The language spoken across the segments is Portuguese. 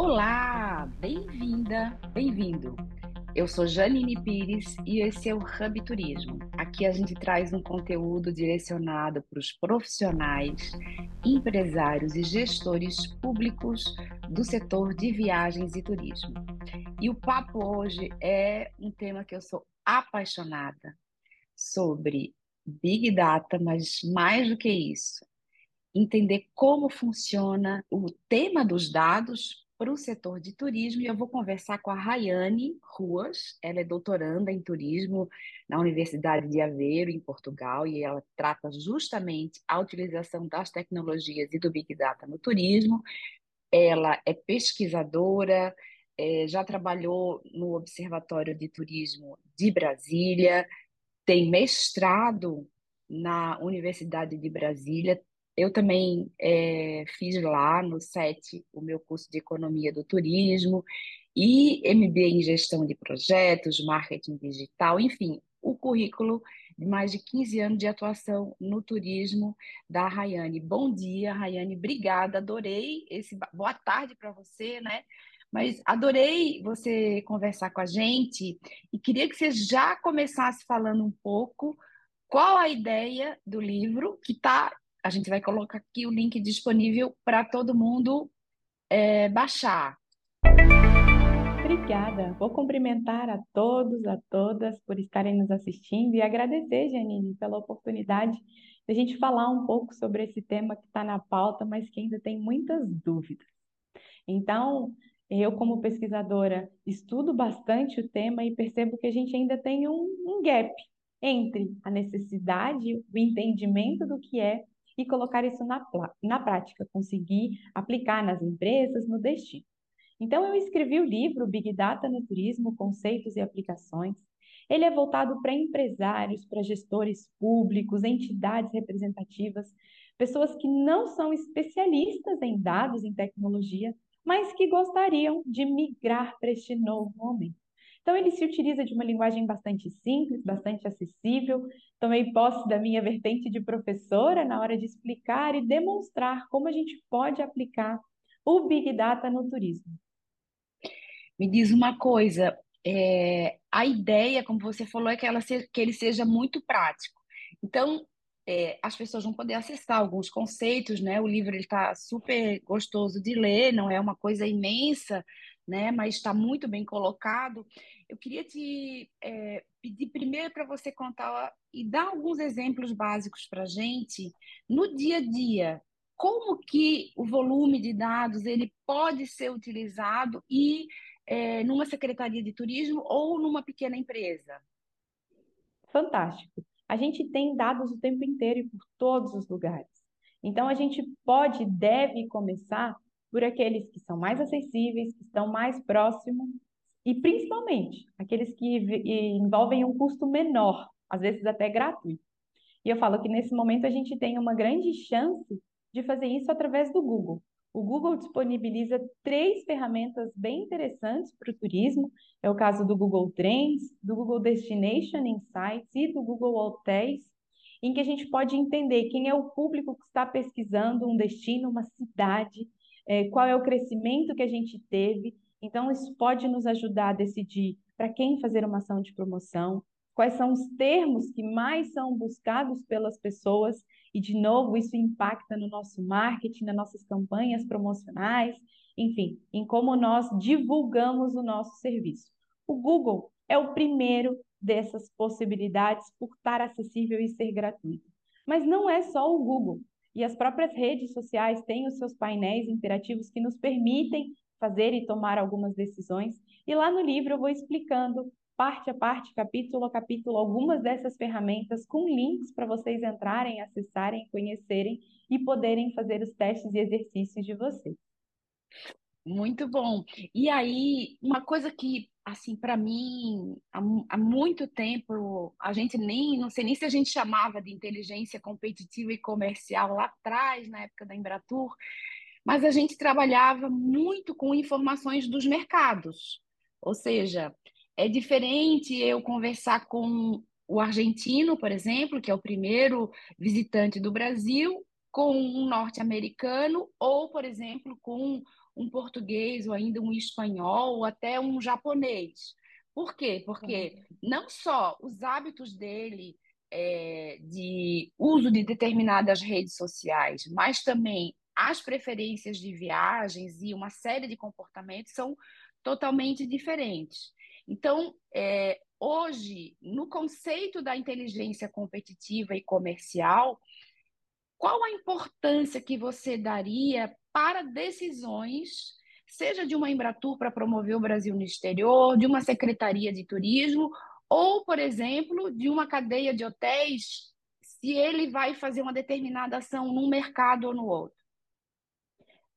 Olá, bem-vinda, bem-vindo. Eu sou Janine Pires e esse é o Hub Turismo. Aqui a gente traz um conteúdo direcionado para os profissionais, empresários e gestores públicos do setor de viagens e turismo. E o papo hoje é um tema que eu sou apaixonada sobre Big Data, mas mais do que isso, entender como funciona o tema dos dados para o setor de turismo e eu vou conversar com a Rayane Ruas. Ela é doutoranda em turismo na Universidade de Aveiro, em Portugal, e ela trata justamente a utilização das tecnologias e do Big Data no turismo. Ela é pesquisadora, é, já trabalhou no Observatório de Turismo de Brasília, tem mestrado na Universidade de Brasília, eu também é, fiz lá no SET o meu curso de Economia do Turismo e MBA em Gestão de Projetos, Marketing Digital, enfim, o currículo de mais de 15 anos de atuação no turismo da Rayane. Bom dia, Rayane, obrigada, adorei esse boa tarde para você, né? Mas adorei você conversar com a gente e queria que você já começasse falando um pouco qual a ideia do livro que está a gente vai colocar aqui o link disponível para todo mundo é, baixar. Obrigada. Vou cumprimentar a todos, a todas por estarem nos assistindo e agradecer, Janine, pela oportunidade de a gente falar um pouco sobre esse tema que está na pauta, mas que ainda tem muitas dúvidas. Então, eu, como pesquisadora, estudo bastante o tema e percebo que a gente ainda tem um, um gap entre a necessidade, o entendimento do que é e colocar isso na, na prática, conseguir aplicar nas empresas, no destino. Então, eu escrevi o livro Big Data no Turismo, Conceitos e Aplicações. Ele é voltado para empresários, para gestores públicos, entidades representativas, pessoas que não são especialistas em dados, em tecnologia, mas que gostariam de migrar para este novo momento. Então, ele se utiliza de uma linguagem bastante simples, bastante acessível. Tomei posse da minha vertente de professora na hora de explicar e demonstrar como a gente pode aplicar o Big Data no turismo. Me diz uma coisa, é, a ideia, como você falou, é que, ela se, que ele seja muito prático. Então, é, as pessoas vão poder acessar alguns conceitos, né? O livro está super gostoso de ler, não é uma coisa imensa, né? Mas está muito bem colocado. Eu queria te é, pedir primeiro para você contar e dar alguns exemplos básicos para gente no dia a dia. Como que o volume de dados ele pode ser utilizado e é, numa secretaria de turismo ou numa pequena empresa? Fantástico. A gente tem dados o tempo inteiro e por todos os lugares. Então a gente pode, deve começar por aqueles que são mais acessíveis, que estão mais próximos e principalmente aqueles que envolvem um custo menor, às vezes até gratuito. E eu falo que nesse momento a gente tem uma grande chance de fazer isso através do Google. O Google disponibiliza três ferramentas bem interessantes para o turismo. É o caso do Google Trends, do Google Destination Insights e do Google Hotels, em que a gente pode entender quem é o público que está pesquisando um destino, uma cidade, é, qual é o crescimento que a gente teve. Então, isso pode nos ajudar a decidir para quem fazer uma ação de promoção, quais são os termos que mais são buscados pelas pessoas, e, de novo, isso impacta no nosso marketing, nas nossas campanhas promocionais, enfim, em como nós divulgamos o nosso serviço. O Google é o primeiro dessas possibilidades por estar acessível e ser gratuito. Mas não é só o Google. E as próprias redes sociais têm os seus painéis interativos que nos permitem fazer e tomar algumas decisões. E lá no livro eu vou explicando parte a parte, capítulo a capítulo, algumas dessas ferramentas com links para vocês entrarem, acessarem, conhecerem e poderem fazer os testes e exercícios de vocês. Muito bom. E aí, uma coisa que assim, para mim, há, há, muito tempo, a gente nem, não sei nem se a gente chamava de inteligência competitiva e comercial lá atrás, na época da Embratur, mas a gente trabalhava muito com informações dos mercados. Ou seja, é diferente eu conversar com o argentino, por exemplo, que é o primeiro visitante do Brasil, com um norte-americano, ou, por exemplo, com um português ou ainda um espanhol ou até um japonês. Por quê? Porque não só os hábitos dele é, de uso de determinadas redes sociais, mas também as preferências de viagens e uma série de comportamentos são totalmente diferentes. Então, é, hoje, no conceito da inteligência competitiva e comercial, qual a importância que você daria para decisões, seja de uma Embratur para promover o Brasil no exterior, de uma secretaria de turismo, ou, por exemplo, de uma cadeia de hotéis, se ele vai fazer uma determinada ação num mercado ou no outro?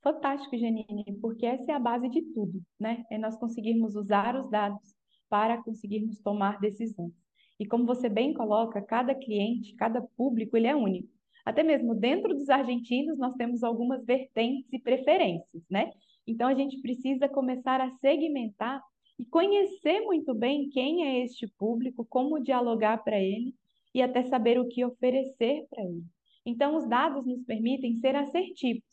Fantástico, Janine, porque essa é a base de tudo, né? É nós conseguirmos usar os dados para conseguirmos tomar decisões. E como você bem coloca, cada cliente, cada público, ele é único. Até mesmo dentro dos argentinos, nós temos algumas vertentes e preferências, né? Então, a gente precisa começar a segmentar e conhecer muito bem quem é este público, como dialogar para ele e até saber o que oferecer para ele. Então, os dados nos permitem ser assertivos.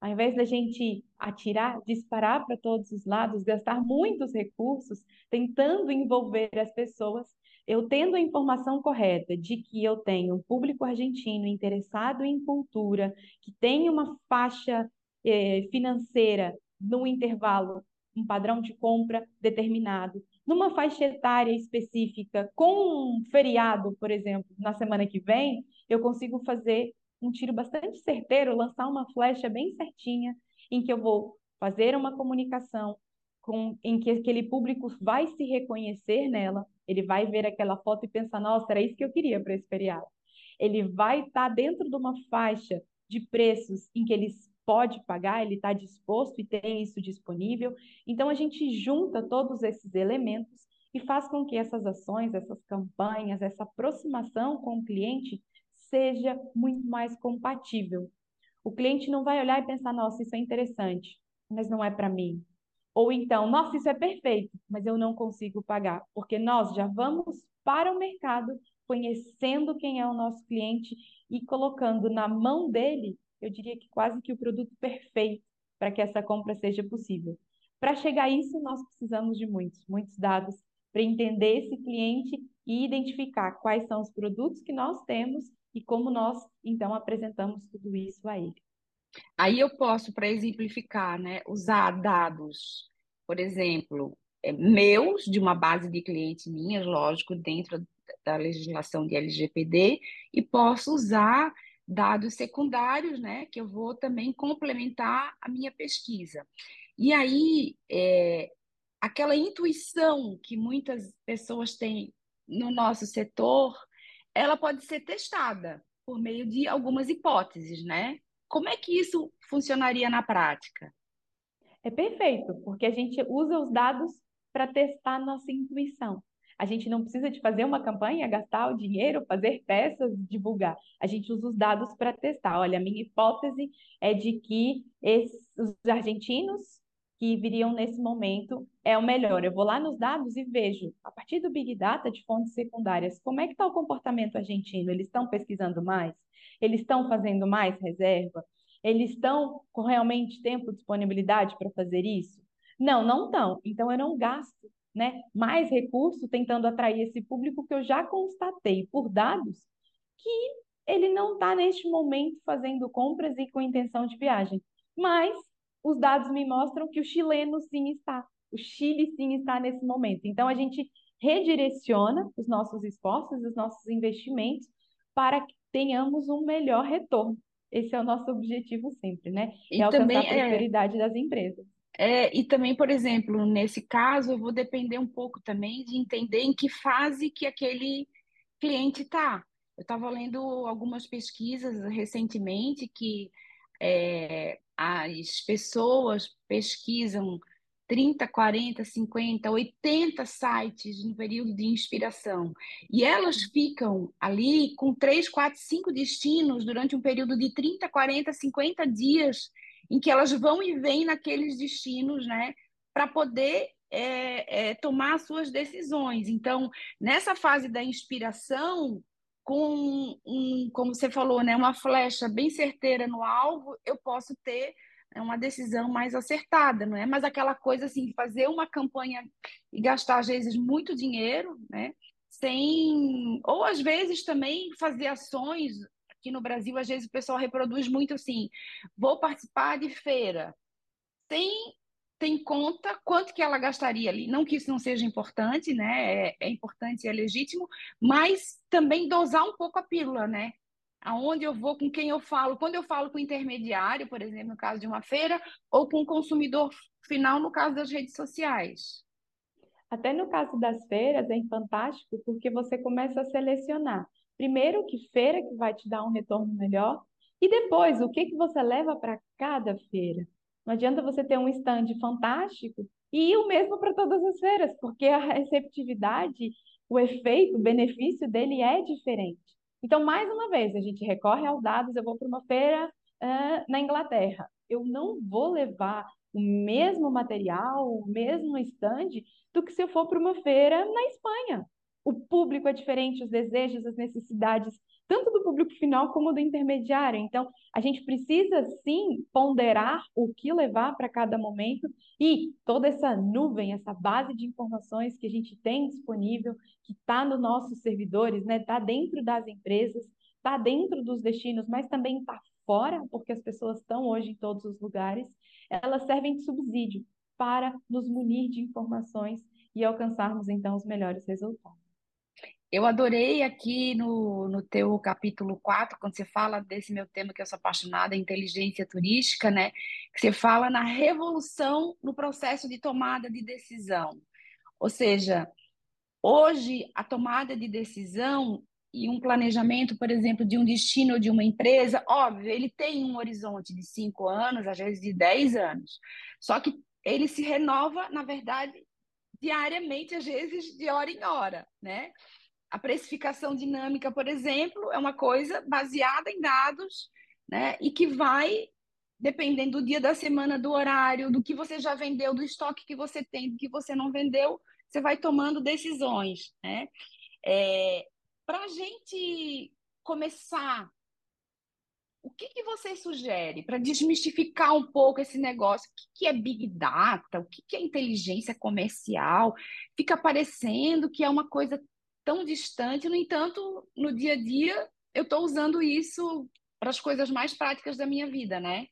Ao invés da gente atirar, disparar para todos os lados, gastar muitos recursos tentando envolver as pessoas, eu tendo a informação correta de que eu tenho um público argentino interessado em cultura, que tem uma faixa eh, financeira no intervalo, um padrão de compra determinado, numa faixa etária específica, com um feriado, por exemplo, na semana que vem, eu consigo fazer um tiro bastante certeiro, lançar uma flecha bem certinha, em que eu vou fazer uma comunicação com, em que aquele público vai se reconhecer nela, ele vai ver aquela foto e pensar, nossa, era isso que eu queria para esse feriado. Ele vai estar tá dentro de uma faixa de preços em que ele pode pagar, ele está disposto e tem isso disponível. Então, a gente junta todos esses elementos e faz com que essas ações, essas campanhas, essa aproximação com o cliente seja muito mais compatível. O cliente não vai olhar e pensar, nossa, isso é interessante, mas não é para mim. Ou então, nossa, isso é perfeito, mas eu não consigo pagar, porque nós já vamos para o mercado conhecendo quem é o nosso cliente e colocando na mão dele, eu diria que quase que o produto perfeito para que essa compra seja possível. Para chegar a isso, nós precisamos de muitos, muitos dados para entender esse cliente e identificar quais são os produtos que nós temos e como nós, então, apresentamos tudo isso a ele. Aí eu posso, para exemplificar, né, usar dados, por exemplo, é, meus, de uma base de clientes minhas, lógico, dentro da legislação de LGPD, e posso usar dados secundários, né, que eu vou também complementar a minha pesquisa. E aí, é, aquela intuição que muitas pessoas têm no nosso setor, ela pode ser testada por meio de algumas hipóteses, né? Como é que isso funcionaria na prática? É perfeito, porque a gente usa os dados para testar nossa intuição. A gente não precisa de fazer uma campanha, gastar o dinheiro, fazer peças, divulgar. A gente usa os dados para testar. Olha, a minha hipótese é de que esses, os argentinos que viriam nesse momento é o melhor. Eu vou lá nos dados e vejo, a partir do Big Data de fontes secundárias, como é que está o comportamento argentino? Eles estão pesquisando mais? Eles estão fazendo mais reserva? Eles estão com realmente tempo, disponibilidade para fazer isso? Não, não estão. Então eu não gasto né, mais recurso tentando atrair esse público que eu já constatei por dados que ele não está neste momento fazendo compras e com intenção de viagem. Mas os dados me mostram que o chileno sim está, o Chile sim está nesse momento. Então a gente redireciona os nossos esforços, os nossos investimentos para que tenhamos um melhor retorno. Esse é o nosso objetivo sempre, né? E é alcançar a é prosperidade é, das empresas. É, e também, por exemplo, nesse caso, eu vou depender um pouco também de entender em que fase que aquele cliente está. Eu estava lendo algumas pesquisas recentemente que é, as pessoas pesquisam 30, 40, 50, 80 sites no período de inspiração. E elas ficam ali com 3, 4, 5 destinos durante um período de 30, 40, 50 dias, em que elas vão e vêm naqueles destinos, né, para poder é, é, tomar suas decisões. Então, nessa fase da inspiração, com um, como você falou, né, uma flecha bem certeira no alvo, eu posso ter é uma decisão mais acertada, não é? Mas aquela coisa assim, fazer uma campanha e gastar às vezes muito dinheiro, né? Sem ou às vezes também fazer ações aqui no Brasil, às vezes o pessoal reproduz muito assim, vou participar de feira, sem tem conta quanto que ela gastaria ali. Não que isso não seja importante, né? É, é importante e é legítimo, mas também dosar um pouco a pílula, né? aonde eu vou, com quem eu falo, quando eu falo com o intermediário, por exemplo, no caso de uma feira, ou com o consumidor final, no caso das redes sociais. Até no caso das feiras é fantástico porque você começa a selecionar. Primeiro, que feira que vai te dar um retorno melhor, e depois, o que, que você leva para cada feira. Não adianta você ter um stand fantástico e o mesmo para todas as feiras, porque a receptividade, o efeito, o benefício dele é diferente. Então, mais uma vez, a gente recorre aos dados. Eu vou para uma feira uh, na Inglaterra. Eu não vou levar o mesmo material, o mesmo stand, do que se eu for para uma feira na Espanha. O público é diferente, os desejos, as necessidades tanto do público final como do intermediário. Então, a gente precisa sim ponderar o que levar para cada momento e toda essa nuvem, essa base de informações que a gente tem disponível, que está nos nossos servidores, né? Está dentro das empresas, está dentro dos destinos, mas também está fora, porque as pessoas estão hoje em todos os lugares. Elas servem de subsídio para nos munir de informações e alcançarmos então os melhores resultados. Eu adorei aqui no, no teu capítulo 4, quando você fala desse meu tema que eu sou apaixonada, inteligência turística, né? Que você fala na revolução no processo de tomada de decisão. Ou seja, hoje a tomada de decisão e um planejamento, por exemplo, de um destino de uma empresa, óbvio, ele tem um horizonte de cinco anos, às vezes de dez anos. Só que ele se renova, na verdade, diariamente, às vezes de hora em hora, né? A precificação dinâmica, por exemplo, é uma coisa baseada em dados, né? E que vai, dependendo do dia da semana, do horário, do que você já vendeu, do estoque que você tem, do que você não vendeu, você vai tomando decisões, né? É, Para a gente começar, o que, que você sugere para desmistificar um pouco esse negócio? O que, que é Big Data? O que, que é inteligência comercial? Fica parecendo que é uma coisa tão distante, no entanto, no dia a dia, eu estou usando isso para as coisas mais práticas da minha vida, né?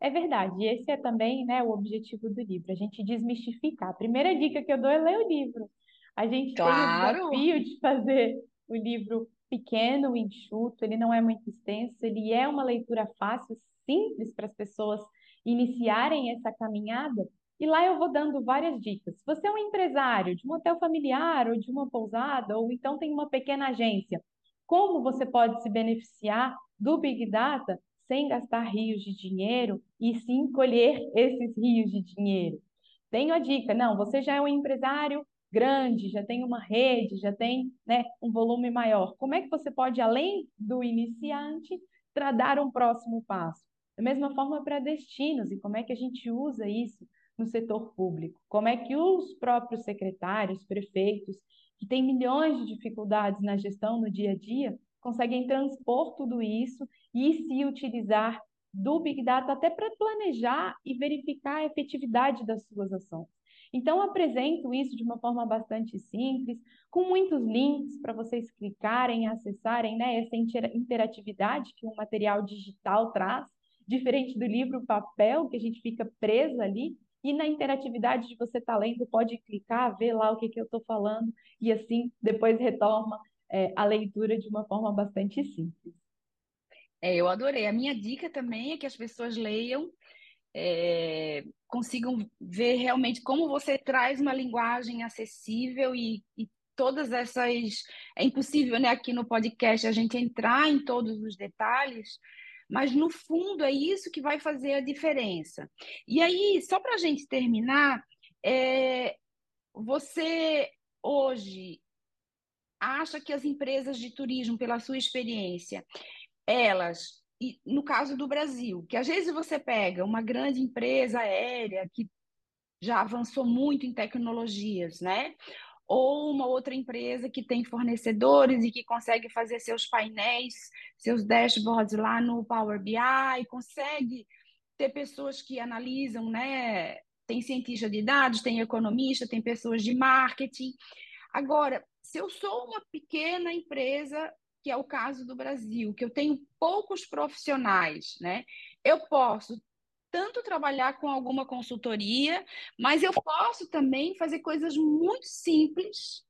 É verdade, e esse é também né, o objetivo do livro, a gente desmistificar. A primeira dica que eu dou é ler o livro. A gente claro. tem o desafio de fazer o livro pequeno, enxuto, ele não é muito extenso, ele é uma leitura fácil, simples para as pessoas iniciarem essa caminhada, e lá eu vou dando várias dicas. Você é um empresário de um hotel familiar ou de uma pousada, ou então tem uma pequena agência, como você pode se beneficiar do Big Data sem gastar rios de dinheiro e sim colher esses rios de dinheiro? Tenho a dica, não, você já é um empresário grande, já tem uma rede, já tem né, um volume maior. Como é que você pode, além do iniciante, dar um próximo passo? Da mesma forma para destinos, e como é que a gente usa isso no setor público? Como é que os próprios secretários, prefeitos, que têm milhões de dificuldades na gestão no dia a dia, conseguem transpor tudo isso e se utilizar do Big Data até para planejar e verificar a efetividade das suas ações. Então, apresento isso de uma forma bastante simples, com muitos links para vocês clicarem acessarem né, essa interatividade que o material digital traz, diferente do livro papel, que a gente fica preso ali, e na interatividade de você estar tá lendo, pode clicar, ver lá o que, que eu estou falando, e assim depois retoma é, a leitura de uma forma bastante simples. É, eu adorei. A minha dica também é que as pessoas leiam, é, consigam ver realmente como você traz uma linguagem acessível e, e todas essas. É impossível, né, aqui no podcast a gente entrar em todos os detalhes, mas no fundo é isso que vai fazer a diferença. E aí, só para a gente terminar, é, você hoje acha que as empresas de turismo, pela sua experiência, elas, e no caso do Brasil, que às vezes você pega uma grande empresa aérea que já avançou muito em tecnologias, né? Ou uma outra empresa que tem fornecedores e que consegue fazer seus painéis, seus dashboards lá no Power BI, consegue ter pessoas que analisam, né? Tem cientista de dados, tem economista, tem pessoas de marketing. Agora, se eu sou uma pequena empresa, que é o caso do Brasil, que eu tenho poucos profissionais, né? Eu posso tanto trabalhar com alguma consultoria, mas eu posso também fazer coisas muito simples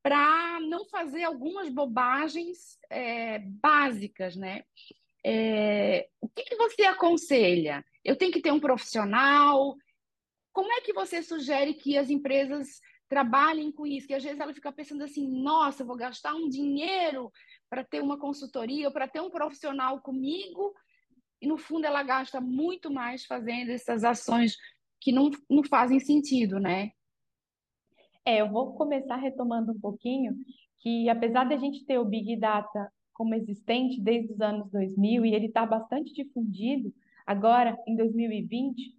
para não fazer algumas bobagens é, básicas, né? É, o que, que você aconselha? Eu tenho que ter um profissional? Como é que você sugere que as empresas trabalhem com isso? Que às vezes ela fica pensando assim: nossa, vou gastar um dinheiro para ter uma consultoria ou para ter um profissional comigo, e no fundo ela gasta muito mais fazendo essas ações que não, não fazem sentido, né? É, eu vou começar retomando um pouquinho que apesar de a gente ter o Big Data como existente desde os anos 2000 e ele está bastante difundido, agora em 2020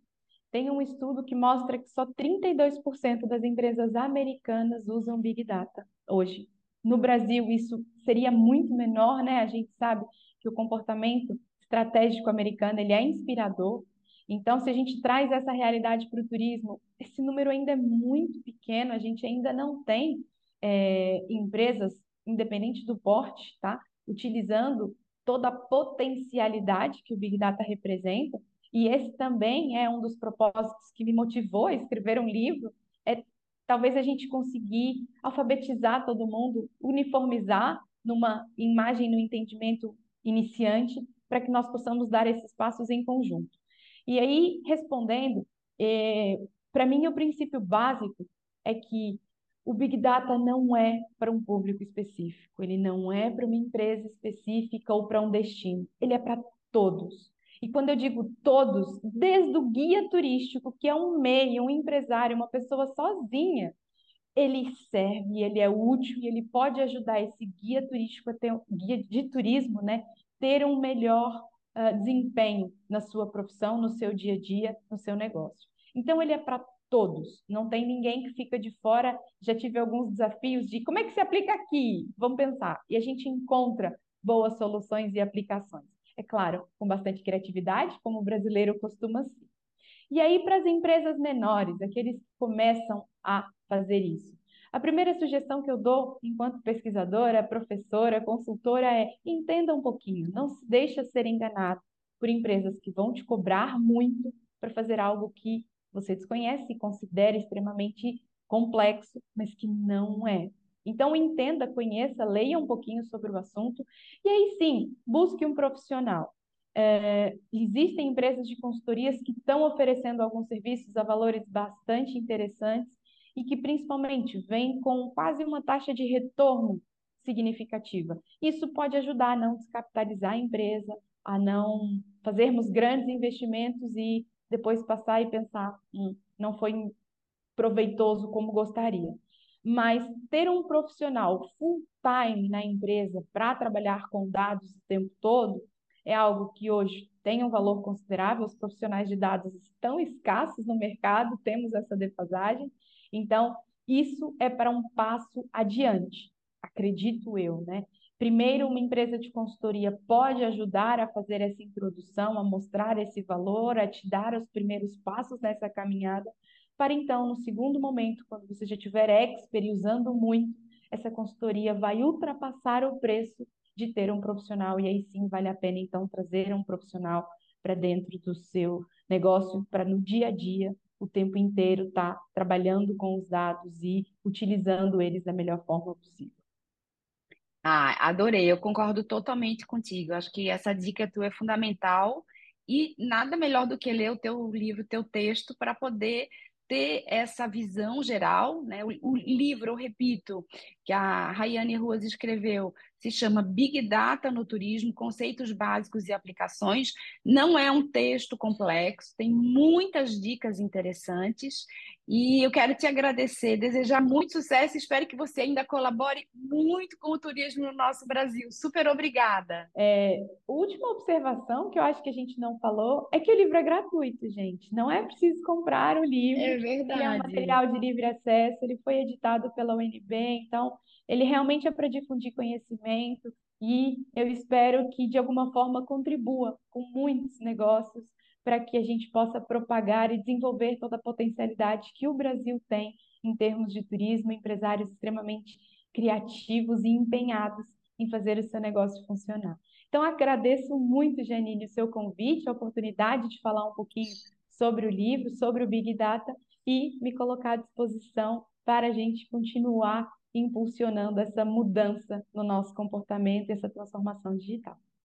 tem um estudo que mostra que só 32% das empresas americanas usam Big Data hoje. No Brasil, isso seria muito menor, né? A gente sabe que o comportamento estratégico americano ele é inspirador, então, se a gente traz essa realidade para o turismo, esse número ainda é muito pequeno, a gente ainda não tem é, empresas, independente do porte, tá? utilizando toda a potencialidade que o Big Data representa. E esse também é um dos propósitos que me motivou a escrever um livro, é talvez a gente conseguir alfabetizar todo mundo, uniformizar numa imagem, no entendimento iniciante, para que nós possamos dar esses passos em conjunto. E aí, respondendo, é, para mim o princípio básico é que o Big Data não é para um público específico, ele não é para uma empresa específica ou para um destino, ele é para todos. E quando eu digo todos, desde o guia turístico, que é um meio, um empresário, uma pessoa sozinha, ele serve, ele é útil e ele pode ajudar esse guia turístico a ter um guia de turismo, né, ter um melhor uh, desempenho na sua profissão, no seu dia a dia, no seu negócio. Então, ele é para todos, não tem ninguém que fica de fora. Já tive alguns desafios de como é que se aplica aqui? Vamos pensar. E a gente encontra boas soluções e aplicações. É claro, com bastante criatividade, como o brasileiro costuma ser. E aí, para as empresas menores, aqueles que começam a fazer isso. A primeira sugestão que eu dou, enquanto pesquisadora, professora, consultora, é entenda um pouquinho, não se deixa ser enganado por empresas que vão te cobrar muito para fazer algo que você desconhece e considera extremamente complexo, mas que não é. Então, entenda, conheça, leia um pouquinho sobre o assunto e aí sim, busque um profissional. É, existem empresas de consultorias que estão oferecendo alguns serviços a valores bastante interessantes e que principalmente vem com quase uma taxa de retorno significativa. Isso pode ajudar a não descapitalizar a empresa, a não fazermos grandes investimentos e depois passar e pensar, hum, não foi proveitoso como gostaria. Mas ter um profissional full time na empresa para trabalhar com dados o tempo todo é algo que hoje tem um valor considerável. Os profissionais de dados estão escassos no mercado, temos essa defasagem, então, isso é para um passo adiante, acredito eu, né? Primeiro, uma empresa de consultoria pode ajudar a fazer essa introdução, a mostrar esse valor, a te dar os primeiros passos nessa caminhada, para então, no segundo momento, quando você já tiver expert usando muito, essa consultoria vai ultrapassar o preço de ter um profissional e aí sim vale a pena então trazer um profissional para dentro do seu negócio, para no dia a dia o tempo inteiro estar tá trabalhando com os dados e utilizando eles da melhor forma possível. Ah, adorei, eu concordo totalmente contigo. Acho que essa dica tua é fundamental e nada melhor do que ler o teu livro, o teu texto, para poder ter essa visão geral, né? O, o, livro, eu repito, que a Rayane Ruas escreveu, se chama Big Data no Turismo, Conceitos Básicos e Aplicações. Não é um texto complexo, tem muitas dicas interessantes e eu quero te agradecer, desejar muito sucesso e espero que você ainda colabore muito com o turismo no nosso Brasil. Super obrigada. É, última observação que eu acho que a gente não falou é que o livro é gratuito, gente. Não é preciso comprar o livro. É verdade. Ele é um material de livre acesso, ele foi editado pela UNB, então ele realmente é para difundir conhecimento e eu espero que de alguma forma contribua com muitos negócios para que a gente possa propagar e desenvolver toda a potencialidade que o Brasil tem em termos de turismo, empresários extremamente criativos e empenhados em fazer o seu negócio funcionar. Então, agradeço muito, Janine, o seu convite, a oportunidade de falar um pouquinho sobre o livro, sobre o Big Data e me colocar à disposição para a gente continuar impulsionando essa mudança no nosso comportamento essa transformação digital.